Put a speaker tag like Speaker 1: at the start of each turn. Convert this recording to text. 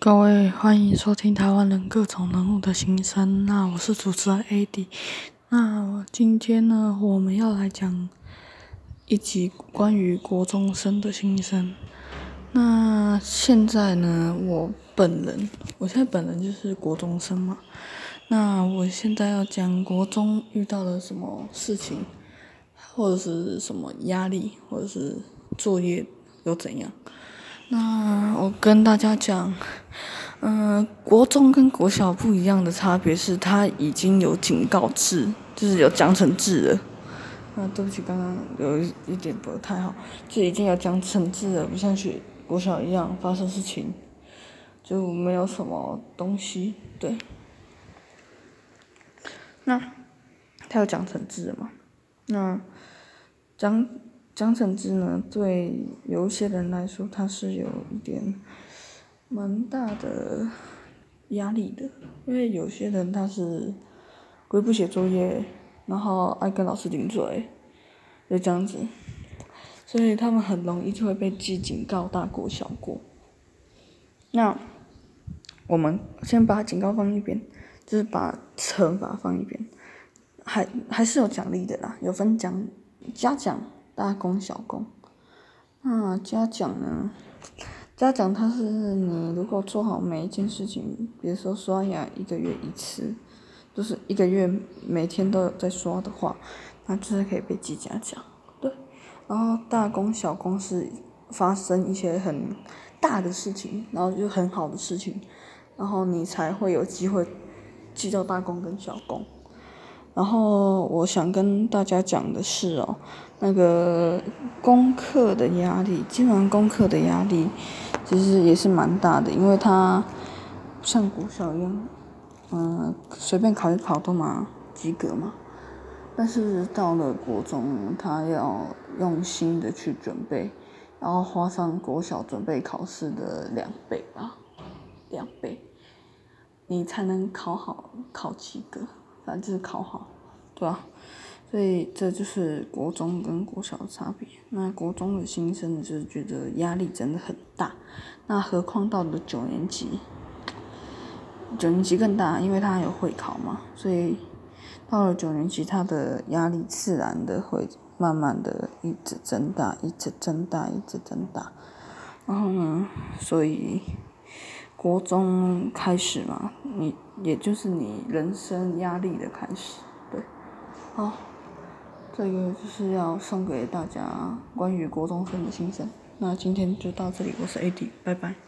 Speaker 1: 各位，欢迎收听台湾人各种人物的心声。那我是主持人 AD。那今天呢，我们要来讲一集关于国中生的心声。那现在呢，我本人，我现在本人就是国中生嘛。那我现在要讲国中遇到了什么事情，或者是什么压力，或者是作业又怎样？那我跟大家讲，嗯，国中跟国小不一样的差别是，它已经有警告制，就是有奖惩制了。那对不起，刚刚有一点不太好，就已经有奖惩制了，不像去国小一样发生事情就没有什么东西。对，那它有奖惩制吗？那奖。奖惩制呢，对有些人来说，他是有一点蛮大的压力的，因为有些人他是鬼不写作业，然后爱跟老师顶嘴，就这样子，所以他们很容易就会被记警告大过小过。那我们先把警告放一边，就是把惩罚放一边，还还是有奖励的啦，有分奖嘉奖。大功小功，那嘉奖呢？嘉奖它是你如果做好每一件事情，比如说刷牙一个月一次，就是一个月每天都有在刷的话，那就是可以被记嘉奖。对，然后大功小功是发生一些很大的事情，然后就很好的事情，然后你才会有机会记到大功跟小功。然后我想跟大家讲的是哦，那个功课的压力，基本上功课的压力其实也是蛮大的，因为它像国小一样，嗯，随便考一考都嘛及格嘛。但是到了国中，他要用心的去准备，然后花上国小准备考试的两倍吧，两倍，你才能考好，考及格。反正就是考好，对吧？所以这就是国中跟国小的差别。那国中的新生就是觉得压力真的很大，那何况到了九年级，九年级更大，因为他有会考嘛，所以到了九年级，他的压力自然的会慢慢的一直增大，一直增大，一直增大。然后呢，所以。国中开始嘛，你也就是你人生压力的开始，对，好，这个就是要送给大家关于国中生的心声。那今天就到这里，我是 AD，拜拜。